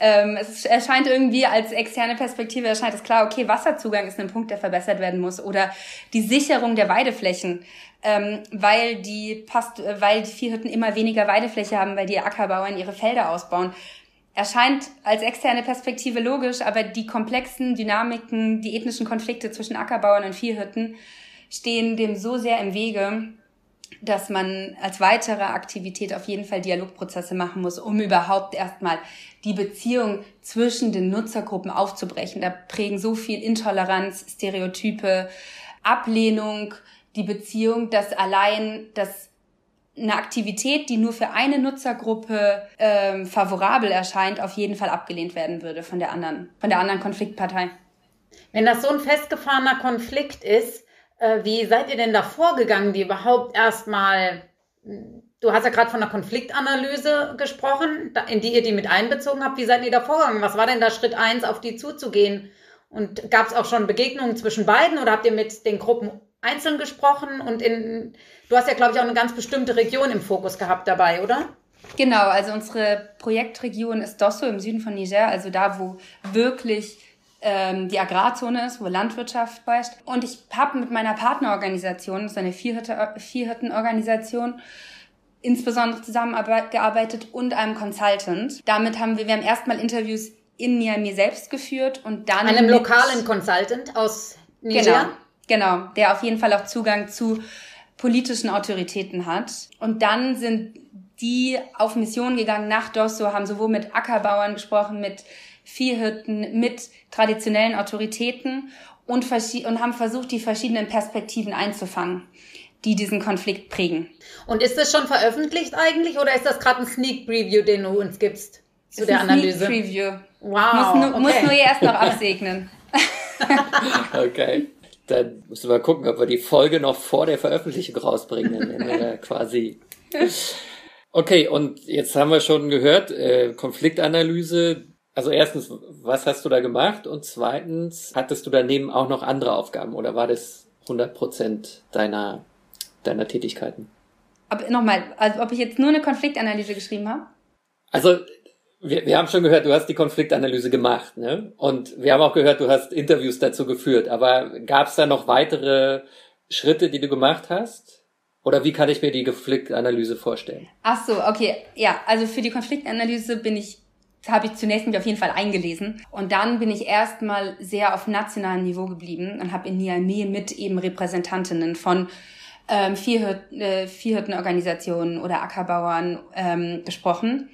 Ähm, es erscheint irgendwie als externe Perspektive erscheint es klar, okay, Wasserzugang ist ein Punkt, der verbessert werden muss oder die Sicherung der Weideflächen, ähm, weil die Past weil die Viehhütten immer weniger Weidefläche haben, weil die Ackerbauern ihre Felder ausbauen erscheint als externe Perspektive logisch, aber die komplexen Dynamiken, die ethnischen Konflikte zwischen Ackerbauern und Viehhirten stehen dem so sehr im Wege, dass man als weitere Aktivität auf jeden Fall Dialogprozesse machen muss, um überhaupt erstmal die Beziehung zwischen den Nutzergruppen aufzubrechen. Da prägen so viel Intoleranz, Stereotype, Ablehnung, die Beziehung, dass allein das eine Aktivität, die nur für eine Nutzergruppe ähm, favorabel erscheint, auf jeden Fall abgelehnt werden würde von der anderen, von der anderen Konfliktpartei. Wenn das so ein festgefahrener Konflikt ist, äh, wie seid ihr denn da vorgegangen, die überhaupt erstmal, du hast ja gerade von einer Konfliktanalyse gesprochen, in die ihr die mit einbezogen habt, wie seid ihr da vorgegangen? Was war denn da Schritt eins, auf die zuzugehen? Und gab es auch schon Begegnungen zwischen beiden oder habt ihr mit den Gruppen einzeln gesprochen und in, du hast ja, glaube ich, auch eine ganz bestimmte Region im Fokus gehabt dabei, oder? Genau, also unsere Projektregion ist Dosso im Süden von Niger, also da, wo wirklich ähm, die Agrarzone ist, wo Landwirtschaft herrscht. Und ich habe mit meiner Partnerorganisation, das ist eine Vierhirtenorganisation, insbesondere zusammengearbeitet und einem Consultant. Damit haben wir, wir haben erstmal Interviews in Niamey selbst geführt und dann. Einem lokalen Consultant aus Niger? Genau. Genau, der auf jeden Fall auch Zugang zu politischen Autoritäten hat. Und dann sind die auf Mission gegangen nach Dosso, haben sowohl mit Ackerbauern gesprochen, mit Viehhirten, mit traditionellen Autoritäten und, und haben versucht, die verschiedenen Perspektiven einzufangen, die diesen Konflikt prägen. Und ist das schon veröffentlicht eigentlich oder ist das gerade ein Sneak Preview, den du uns gibst zu ist der ein Analyse? Sneak Preview. Wow. Muss, nur, okay. muss nur erst noch absegnen. [LAUGHS] [LAUGHS] [LAUGHS] okay. Dann müssen wir gucken, ob wir die Folge noch vor der Veröffentlichung rausbringen. Dann wären wir [LAUGHS] quasi. Okay, und jetzt haben wir schon gehört, äh, Konfliktanalyse. Also erstens, was hast du da gemacht? Und zweitens, hattest du daneben auch noch andere Aufgaben oder war das 100 Prozent deiner, deiner Tätigkeiten? Aber nochmal, also ob ich jetzt nur eine Konfliktanalyse geschrieben habe? Also Wir, wir haben schon gehört, du hast die Konfliktanalyse gemacht, ne? Und wir haben auch gehört, du hast Interviews dazu geführt. Aber gab es da noch weitere Schritte, die du gemacht hast? Oder wie kann ich mir die Konfliktanalyse vorstellen? Ach so, okay. Ja, also für die Konfliktanalyse bin ich habe ich zunächst mich auf jeden Fall eingelesen. Und dann bin ich erstmal sehr auf nationalem Niveau geblieben und habe in Niamey mit eben Repräsentantinnen von ähm, Viehhirten, äh, Viehhirtenorganisationen oder Ackerbauern ähm, gesprochen.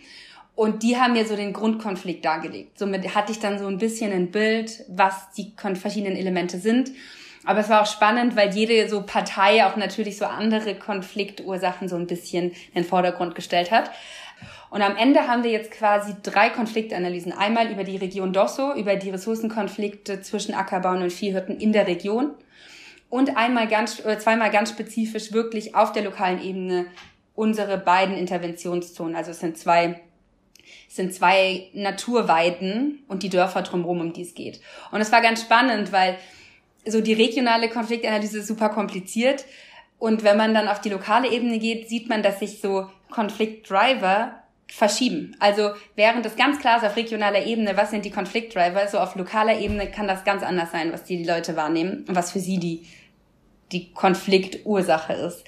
Und die haben mir so den Grundkonflikt dargelegt. Somit hatte ich dann so ein bisschen ein Bild, was die verschiedenen Elemente sind. Aber es war auch spannend, weil jede so Partei auch natürlich so andere Konfliktursachen so ein bisschen in den Vordergrund gestellt hat. Und am Ende haben wir jetzt quasi drei Konfliktanalysen. Einmal über die Region Dosso, über die Ressourcenkonflikte zwischen Ackerbauern und Viehhirten in der Region. Und einmal ganz, oder zweimal ganz spezifisch wirklich auf der lokalen Ebene unsere beiden Interventionszonen. Also es sind zwei sind zwei Naturweiden und die Dörfer drumherum, um die es geht. Und es war ganz spannend, weil so die regionale Konfliktanalyse ist super kompliziert. Und wenn man dann auf die lokale Ebene geht, sieht man, dass sich so Konfliktdriver verschieben. Also während es ganz klar ist auf regionaler Ebene, was sind die Konfliktdriver, so auf lokaler Ebene kann das ganz anders sein, was die, die Leute wahrnehmen und was für sie die, die Konfliktursache ist.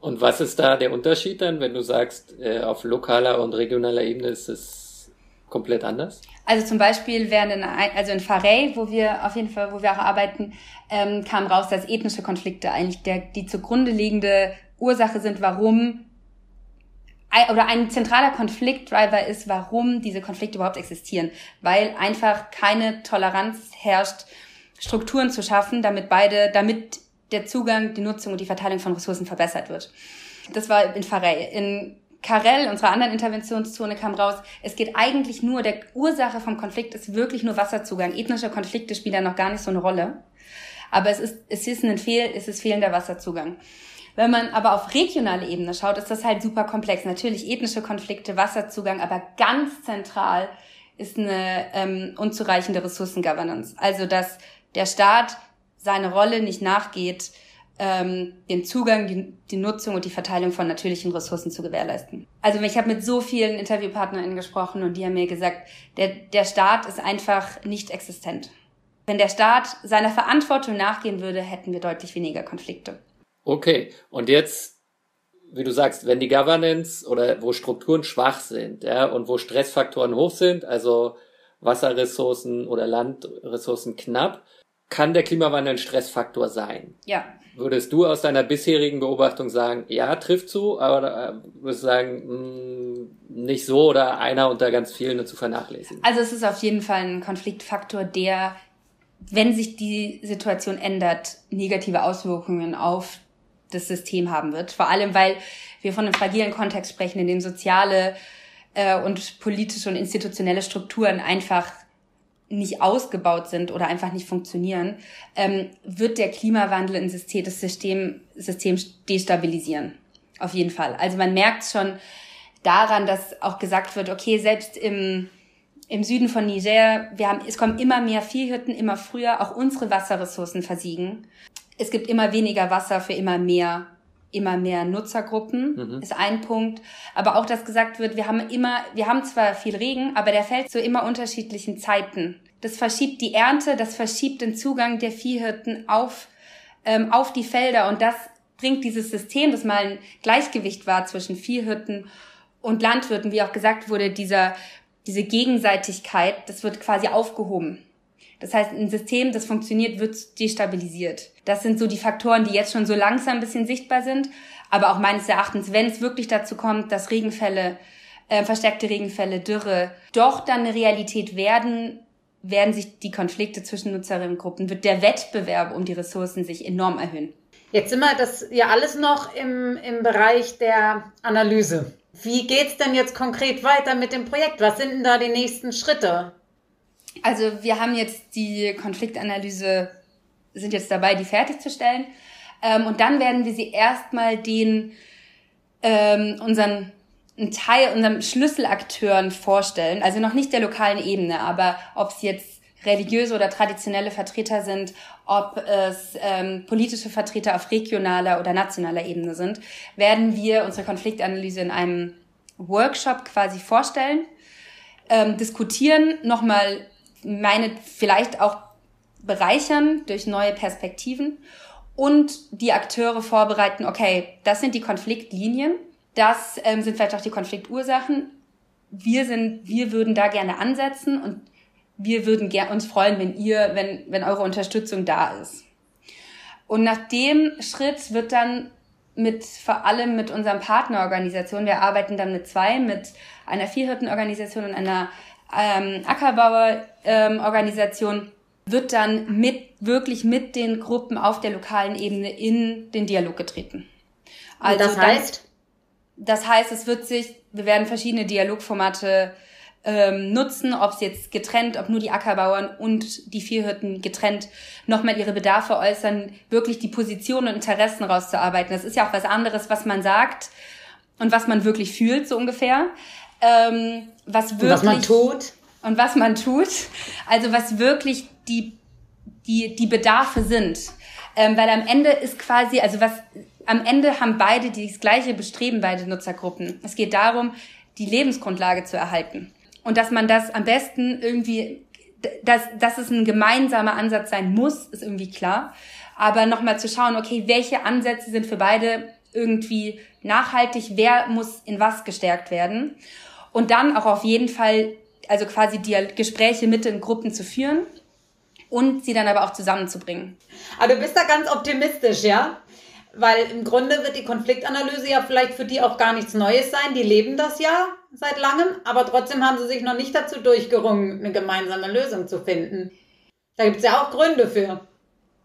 Und was ist da der Unterschied dann, wenn du sagst, äh, auf lokaler und regionaler Ebene ist es komplett anders? Also zum Beispiel während in, also in Farey, wo wir auf jeden Fall, wo wir auch arbeiten, ähm, kam raus, dass ethnische Konflikte eigentlich der, die zugrunde liegende Ursache sind, warum oder ein zentraler Konfliktdriver ist, warum diese Konflikte überhaupt existieren, weil einfach keine Toleranz herrscht, Strukturen zu schaffen, damit beide, damit der Zugang, die Nutzung und die Verteilung von Ressourcen verbessert wird. Das war in Farey. In Karel, unserer anderen Interventionszone, kam raus, es geht eigentlich nur, der Ursache vom Konflikt ist wirklich nur Wasserzugang. Ethnische Konflikte spielen da noch gar nicht so eine Rolle. Aber es ist, es ist ein Fehl, es ist fehlender Wasserzugang. Wenn man aber auf regionale Ebene schaut, ist das halt super komplex. Natürlich ethnische Konflikte, Wasserzugang, aber ganz zentral ist eine ähm, unzureichende Ressourcengovernance. Also dass der Staat seine Rolle nicht nachgeht, ähm, den Zugang, die, die Nutzung und die Verteilung von natürlichen Ressourcen zu gewährleisten. Also ich habe mit so vielen InterviewpartnerInnen gesprochen und die haben mir gesagt, der, der Staat ist einfach nicht existent. Wenn der Staat seiner Verantwortung nachgehen würde, hätten wir deutlich weniger Konflikte. Okay, und jetzt, wie du sagst, wenn die Governance oder wo Strukturen schwach sind, ja, und wo Stressfaktoren hoch sind, also Wasserressourcen oder Landressourcen knapp, kann der Klimawandel ein Stressfaktor sein? Ja. Würdest du aus deiner bisherigen Beobachtung sagen, ja, trifft zu, aber äh, würdest du sagen, mh, mm, nicht so oder einer unter ganz vielen zu vernachlässigen? Also es ist auf jeden Fall ein Konfliktfaktor, der, wenn sich die Situation ändert, negative Auswirkungen auf das System haben wird. Vor allem, weil wir von einem fragilen Kontext sprechen, in dem soziale äh, und politische und institutionelle Strukturen einfach nicht ausgebaut sind oder einfach nicht funktionieren, ähm, wird der Klimawandel in System, das System, System destabilisieren. Auf jeden Fall. Also man merkt schon daran, dass auch gesagt wird, okay, selbst im, im Süden von Niger, wir haben, es kommen immer mehr Viehhütten, immer früher, auch unsere Wasserressourcen versiegen. Es gibt immer weniger Wasser für immer mehr immer mehr Nutzergruppen, mhm. ist ein Punkt. Aber auch, dass gesagt wird, wir haben immer, wir haben zwar viel Regen, aber der fällt zu immer unterschiedlichen Zeiten. Das verschiebt die Ernte, das verschiebt den Zugang der Viehhirten auf, ähm, auf die Felder und das bringt dieses System, das mal ein Gleichgewicht war zwischen Viehhirten und Landwirten, wie auch gesagt wurde, dieser, diese Gegenseitigkeit, das wird quasi aufgehoben. Das heißt, ein System, das funktioniert, wird destabilisiert. Das sind so die Faktoren, die jetzt schon so langsam ein bisschen sichtbar sind. Aber auch meines Erachtens, wenn es wirklich dazu kommt, dass Regenfälle, äh, verstärkte Regenfälle, Dürre doch dann eine Realität werden, werden sich die Konflikte zwischen Nutzerinnengruppen, wird der Wettbewerb um die Ressourcen sich enorm erhöhen. Jetzt sind wir das ja alles noch im, im Bereich der Analyse. Wie geht's denn jetzt konkret weiter mit dem Projekt? Was sind denn da die nächsten Schritte? Also wir haben jetzt die Konfliktanalyse, sind jetzt dabei, die fertigzustellen. Ähm, und dann werden wir sie erstmal den ähm, unseren einen Teil unseren Schlüsselakteuren vorstellen, also noch nicht der lokalen Ebene, aber ob es jetzt religiöse oder traditionelle Vertreter sind, ob es ähm, politische Vertreter auf regionaler oder nationaler Ebene sind, werden wir unsere Konfliktanalyse in einem Workshop quasi vorstellen ähm, diskutieren, nochmal meine vielleicht auch bereichern durch neue Perspektiven und die Akteure vorbereiten, okay, das sind die Konfliktlinien, das ähm, sind vielleicht auch die Konfliktursachen. Wir sind, wir würden da gerne ansetzen und wir würden uns freuen, wenn ihr, wenn, wenn eure Unterstützung da ist. Und nach dem Schritt wird dann mit, vor allem mit unseren Partnerorganisationen, wir arbeiten dann mit zwei, mit einer Viehhirtenorganisation und einer ähm, Ackerbauerorganisation, ähm, wird dann mit, wirklich mit den Gruppen auf der lokalen Ebene in den Dialog getreten. Also das heißt? Das, das heißt, es wird sich, wir werden verschiedene Dialogformate ähm, nutzen, ob es jetzt getrennt, ob nur die Ackerbauern und die Viehhirten getrennt nochmal ihre Bedarfe äußern, wirklich die Positionen und Interessen rauszuarbeiten. Das ist ja auch was anderes, was man sagt und was man wirklich fühlt, so ungefähr. Ähm, was wirklich, und was man tut. Und was man tut. Also was wirklich die, die, die Bedarfe sind. Ähm, weil am Ende ist quasi, also was, am Ende haben beide das gleiche Bestreben, beide Nutzergruppen. Es geht darum, die Lebensgrundlage zu erhalten. Und dass man das am besten irgendwie, dass, dass es ein gemeinsamer Ansatz sein muss, ist irgendwie klar. Aber nochmal zu schauen, okay, welche Ansätze sind für beide irgendwie nachhaltig, wer muss in was gestärkt werden. Und dann auch auf jeden Fall, also quasi die Gespräche mit den Gruppen zu führen und sie dann aber auch zusammenzubringen. Aber du bist da ganz optimistisch, ja? Weil im Grunde wird die Konfliktanalyse ja vielleicht für die auch gar nichts Neues sein. Die leben das ja seit langem, aber trotzdem haben sie sich noch nicht dazu durchgerungen, eine gemeinsame Lösung zu finden. Da gibt es ja auch Gründe für.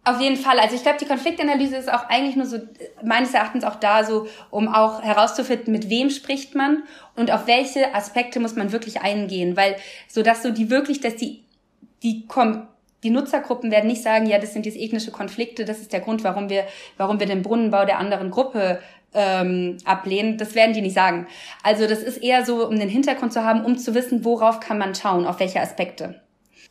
Auf jeden Fall. Also ich glaube, die Konfliktanalyse ist auch eigentlich nur so, meines Erachtens auch da so, um auch herauszufinden, mit wem spricht man und auf welche Aspekte muss man wirklich eingehen. Weil, so dass so die wirklich, dass die, die die Nutzergruppen werden nicht sagen, ja, das sind jetzt ethnische Konflikte, das ist der Grund, warum wir, warum wir den Brunnenbau der anderen Gruppe ähm, ablehnen. Das werden die nicht sagen. Also das ist eher so, um den Hintergrund zu haben, um zu wissen, worauf kann man schauen, auf welche Aspekte.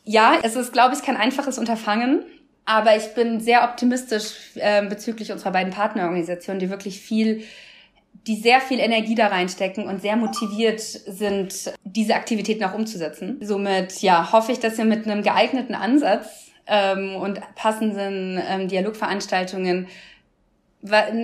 Ja, es ist, glaube ich, kein einfaches Unterfangen, aber ich bin sehr optimistisch äh, bezüglich unserer beiden Partnerorganisationen, die wirklich viel die sehr viel Energie da reinstecken und sehr motiviert sind, diese Aktivitäten auch umzusetzen. Somit ja, hoffe ich, dass wir mit einem geeigneten Ansatz ähm, und passenden ähm, Dialogveranstaltungen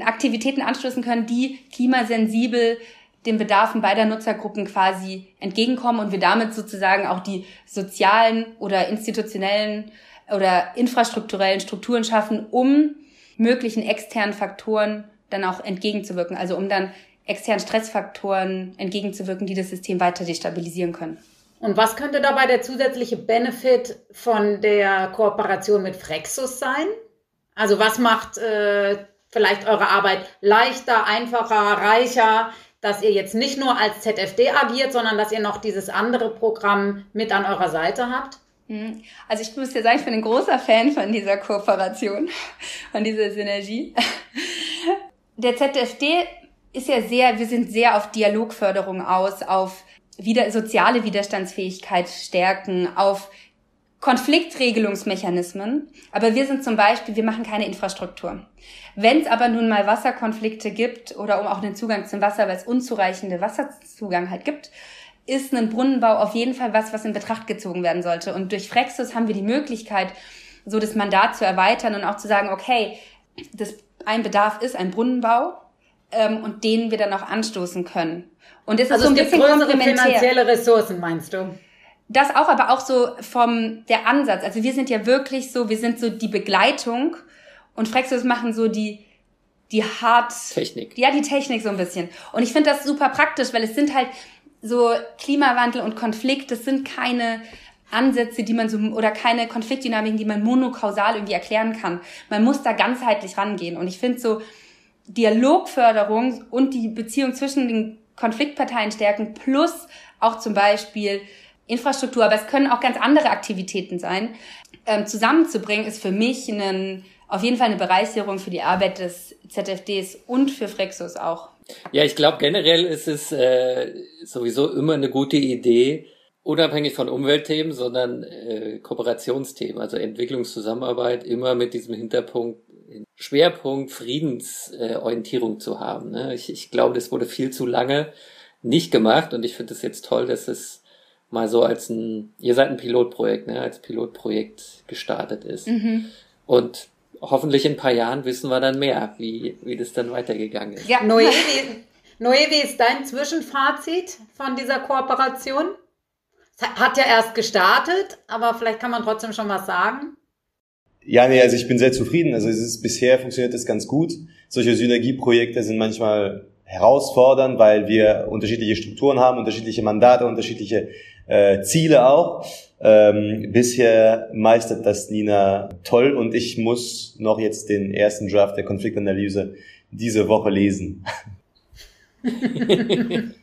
Aktivitäten anstoßen können, die klimasensibel den Bedarfen beider Nutzergruppen quasi entgegenkommen und wir damit sozusagen auch die sozialen oder institutionellen oder infrastrukturellen Strukturen schaffen, um möglichen externen Faktoren dann auch entgegenzuwirken, also um dann externen Stressfaktoren entgegenzuwirken, die das System weiter destabilisieren können. Und was könnte dabei der zusätzliche Benefit von der Kooperation mit Frexus sein? Also was macht äh, vielleicht eure Arbeit leichter, einfacher, reicher, dass ihr jetzt nicht nur als ZFD agiert, sondern dass ihr noch dieses andere Programm mit an eurer Seite habt? Mhm. Also ich muss dir sagen, ich bin ein großer Fan von dieser Kooperation, von dieser Synergie der ZFD ist ja sehr, wir sind sehr auf Dialogförderung aus, auf wieder, soziale Widerstandsfähigkeit stärken, auf Konfliktregelungsmechanismen. Aber wir sind zum Beispiel, wir machen keine Infrastruktur. Wenn es aber nun mal Wasserkonflikte gibt oder um auch den Zugang zum Wasser, weil es unzureichende Wasserzugang halt gibt, ist ein Brunnenbau auf jeden Fall was, was in Betracht gezogen werden sollte. Und durch Frexus haben wir die Möglichkeit, so das Mandat zu erweitern und auch zu sagen, okay, das ein Bedarf ist, ein Brunnenbau, ähm, und den wir dann auch anstoßen können. Und das also ist so ein bisschen größere finanzielle Ressourcen, meinst du? Das auch, aber auch so vom der Ansatz. Also wir sind ja wirklich so, wir sind so die Begleitung und Frexus machen so die die Hard Technik. Ja, die Technik so ein bisschen. Und ich finde das super praktisch, weil es sind halt so Klimawandel und Konflikt, das sind keine Ansätze, die man so, oder keine Konfliktdynamiken, die man monokausal irgendwie erklären kann. Man muss da ganzheitlich rangehen. Und ich finde so, Dialogförderung und die Beziehung zwischen den Konfliktparteien stärken, plus auch zum Beispiel Infrastruktur, aber es können auch ganz andere Aktivitäten sein, ähm, zusammenzubringen, ist für mich ein, auf jeden Fall eine Bereicherung für die Arbeit des ZFDs und für Frexus auch. Ja, ich glaube generell ist es äh, sowieso immer eine gute Idee, unabhängig von Umweltthemen, sondern äh, Kooperationsthemen, also Entwicklungszusammenarbeit, immer mit diesem Hinterpunkt, Schwerpunkt Friedensorientierung äh, zu haben. Ne? Ich, ich glaube, das wurde viel zu lange nicht gemacht und ich finde es jetzt toll, dass es mal so als ein, ihr seid ein Pilotprojekt, ne, als Pilotprojekt gestartet ist. Mhm. Und hoffentlich in ein paar Jahren wissen wir dann mehr, wie, wie das dann weitergegangen ist. Ja. Noé, wie [LAUGHS] ist dein Zwischenfazit von dieser Kooperation? Es hat ja erst gestartet, aber vielleicht kann man trotzdem schon was sagen. Ja, nee, also ich bin sehr zufrieden. Also es ist bisher funktioniert das ganz gut. Solche Synergieprojekte sind manchmal herausfordernd, weil wir unterschiedliche Strukturen haben, unterschiedliche Mandate, unterschiedliche äh, Ziele auch. Ähm, bisher meistert das Nina toll und ich muss noch jetzt den ersten Draft der Konfliktanalyse diese Woche lesen. [LAUGHS]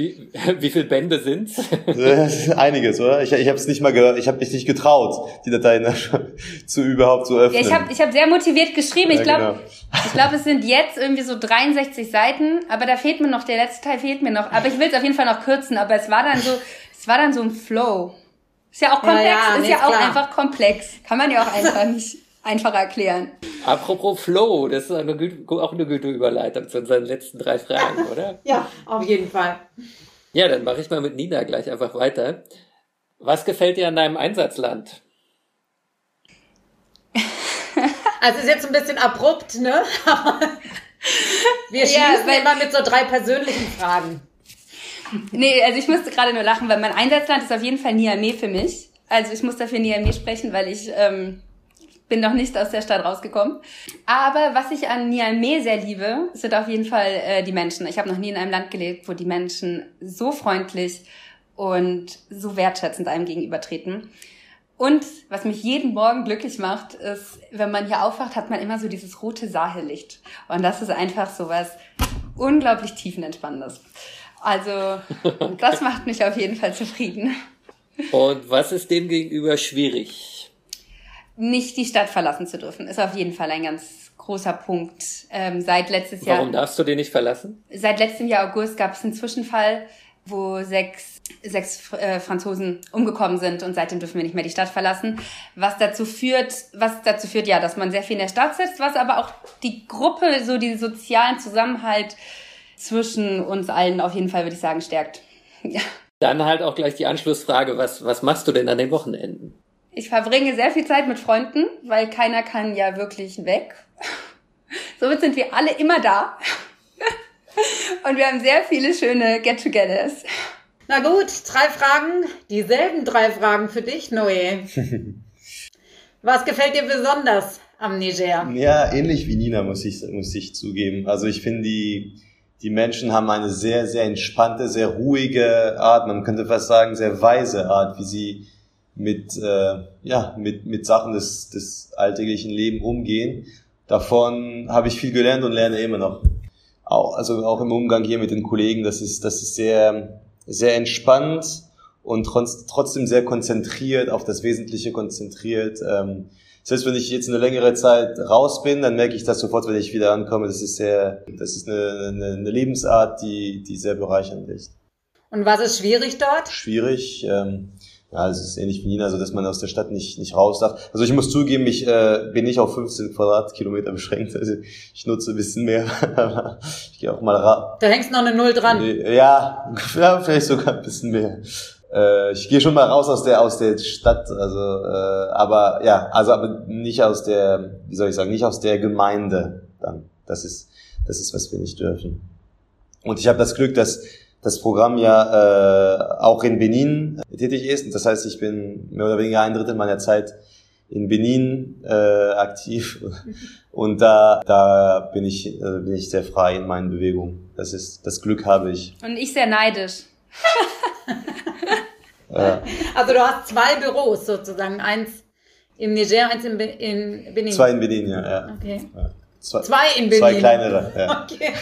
Wie, wie viele Bände sind's? [LAUGHS] Einiges, oder? Ich, ich habe es nicht mal, ge ich habe mich nicht getraut, die Dateien [LAUGHS] zu überhaupt zu öffnen. Ja, ich habe ich hab sehr motiviert geschrieben. Ich glaube, genau. ich glaube, es sind jetzt irgendwie so 63 Seiten, aber da fehlt mir noch der letzte Teil fehlt mir noch. Aber ich will es auf jeden Fall noch kürzen. Aber es war dann so, es war dann so ein Flow. Ist ja auch komplex, ja, ja, ist nee, ja auch klar. einfach komplex. Kann man ja auch einfach nicht einfach erklären. Apropos Flow, das ist eine, auch eine gute Überleitung zu unseren letzten drei Fragen, [LAUGHS] oder? ja, auf jeden Fall. Ja, dann mache ich mal mit Nina gleich einfach weiter. Was gefällt dir an deinem Einsatzland? [LAUGHS] Also ist jetzt ein bisschen abrupt, ne? [LAUGHS] Wir schließen ja, immer mit so drei persönlichen Fragen. Nee, also ich musste gerade nur lachen, weil mein Einsatzland ist auf jeden Fall Niamey für mich. Also ich muss dafür Niamey sprechen, weil ich ähm, bin noch nicht aus der Stadt rausgekommen. Aber was ich an Niamey sehr liebe, sind auf jeden Fall äh, die Menschen. Ich habe noch nie in einem Land gelebt, wo die Menschen so freundlich und so wertschätzend einem gegenübertreten. Und was mich jeden Morgen glücklich macht, ist, wenn man hier aufwacht, hat man immer so dieses rote Sahellicht. Und das ist einfach so was unglaublich tiefenentspannendes. Also, das macht mich auf jeden Fall zufrieden. Und was ist dem gegenüber schwierig? nicht die Stadt verlassen zu dürfen, ist auf jeden Fall ein ganz großer Punkt. Ähm, seit letztes Jahr. Warum darfst du den nicht verlassen? Seit letztem Jahr August gab es einen Zwischenfall, wo sechs, sechs äh, Franzosen umgekommen sind und seitdem dürfen wir nicht mehr die Stadt verlassen. Was dazu führt, was dazu führt, ja, dass man sehr viel in der Stadt sitzt, was aber auch die Gruppe, so die sozialen Zusammenhalt zwischen uns allen auf jeden Fall, würde ich sagen, stärkt. [LAUGHS] Ja. Dann halt auch gleich die Anschlussfrage, was, was machst du denn an den Wochenenden? Ich verbringe sehr viel Zeit mit Freunden, weil keiner kann ja wirklich weg. [LAUGHS] Somit sind wir alle immer da. [LAUGHS] Und wir haben sehr viele schöne Get-togethers. Na gut, drei Fragen, dieselben drei Fragen für dich, Noé. Was gefällt dir besonders am Niger? Ja, ähnlich wie Nina, muss ich, muss ich zugeben. Also ich finde, die, die Menschen haben eine sehr, sehr entspannte, sehr ruhige Art, man könnte fast sagen, sehr weise Art, wie sie mit, äh, ja, mit, mit Sachen des, des alltäglichen Lebens umgehen. Davon habe ich viel gelernt und lerne immer noch. Auch, also auch im Umgang hier mit den Kollegen, das ist, das ist sehr, sehr entspannt und trotz, trotzdem sehr konzentriert, auf das Wesentliche konzentriert. Ähm, selbst wenn ich jetzt eine längere Zeit raus bin, dann merke ich das sofort, wenn ich wieder ankomme. Das ist sehr, das ist eine, eine, eine Lebensart, die, die sehr bereichernd ist. Und was ist schwierig dort? Schwierig. Ähm, ja, es ist ähnlich wie Nina, so dass man aus der Stadt nicht, nicht raus darf. Also ich muss zugeben, ich äh, bin nicht auf 15 Quadratkilometer beschränkt. Also ich nutze ein bisschen mehr. [LAUGHS] ich gehe auch mal ra. Da hängst noch eine Null dran. Ja, [LAUGHS] ja, vielleicht sogar ein bisschen mehr. Äh, ich gehe schon mal raus aus der aus der Stadt, also äh, aber ja, also aber nicht aus der, wie soll ich sagen, nicht aus der Gemeinde. Dann, das ist das ist was wir nicht dürfen. Und ich habe das Glück, dass das Programm ja äh, auch in Benin tätig ist. Und das heißt, ich bin mehr oder weniger ein Drittel meiner Zeit in Benin äh, aktiv [LAUGHS] und da da bin ich äh, bin ich sehr frei in meinen Bewegungen. Das ist das Glück habe ich. Und ich sehr neidisch. Ja. [LAUGHS] Also du hast zwei Büros sozusagen, eins im Niger, eins in, Be in Benin. Zwei in Benin, ja. ja. Okay. Zwei, zwei in Benin. Zwei kleinere. Ja. [LAUGHS] Okay.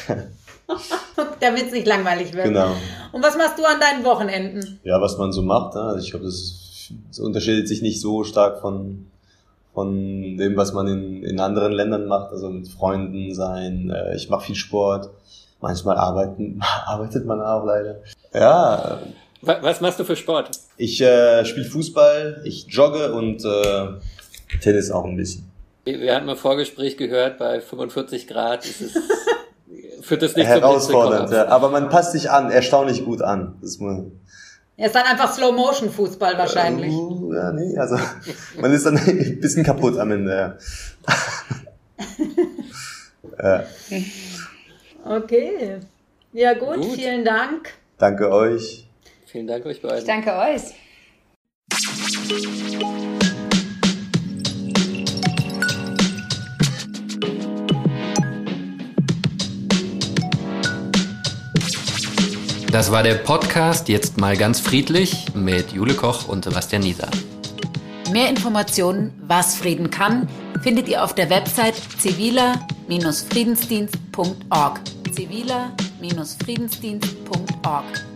[LAUGHS] Damit es nicht langweilig wird. Genau. Und was machst du an deinen Wochenenden? Ja, was man so macht. Ne? Also ich glaube, das, das, unterscheidet sich nicht so stark von, von dem, was man in, in anderen Ländern macht. Also mit Freunden sein. Äh, ich mache viel Sport. Manchmal arbeiten, arbeitet man auch leider. Ja. Was machst du für Sport? Ich äh, spiele Fußball, ich jogge und äh, Tennis auch ein bisschen. Wir hatten im Vorgespräch gehört, bei 45 Grad ist es [LAUGHS] führt das nicht herausfordernd. Ja. Aber man passt sich an, erstaunlich gut an. Das muss, Er ist dann einfach Slow-Motion-Fußball wahrscheinlich. Uh, ja, nee, also man ist dann [LAUGHS] ein bisschen kaputt am Ende. [LAUGHS] Ja. Okay. Ja gut, gut, vielen Dank. Danke euch. Vielen Dank euch beiden. Ich danke euch. Das war der Podcast Jetzt mal ganz friedlich mit Jule Koch und Sebastian Nieser. Mehr Informationen, was Frieden kann, findet ihr auf der Website ziviler-friedensdienst.org. ziviler-friedensdienst.org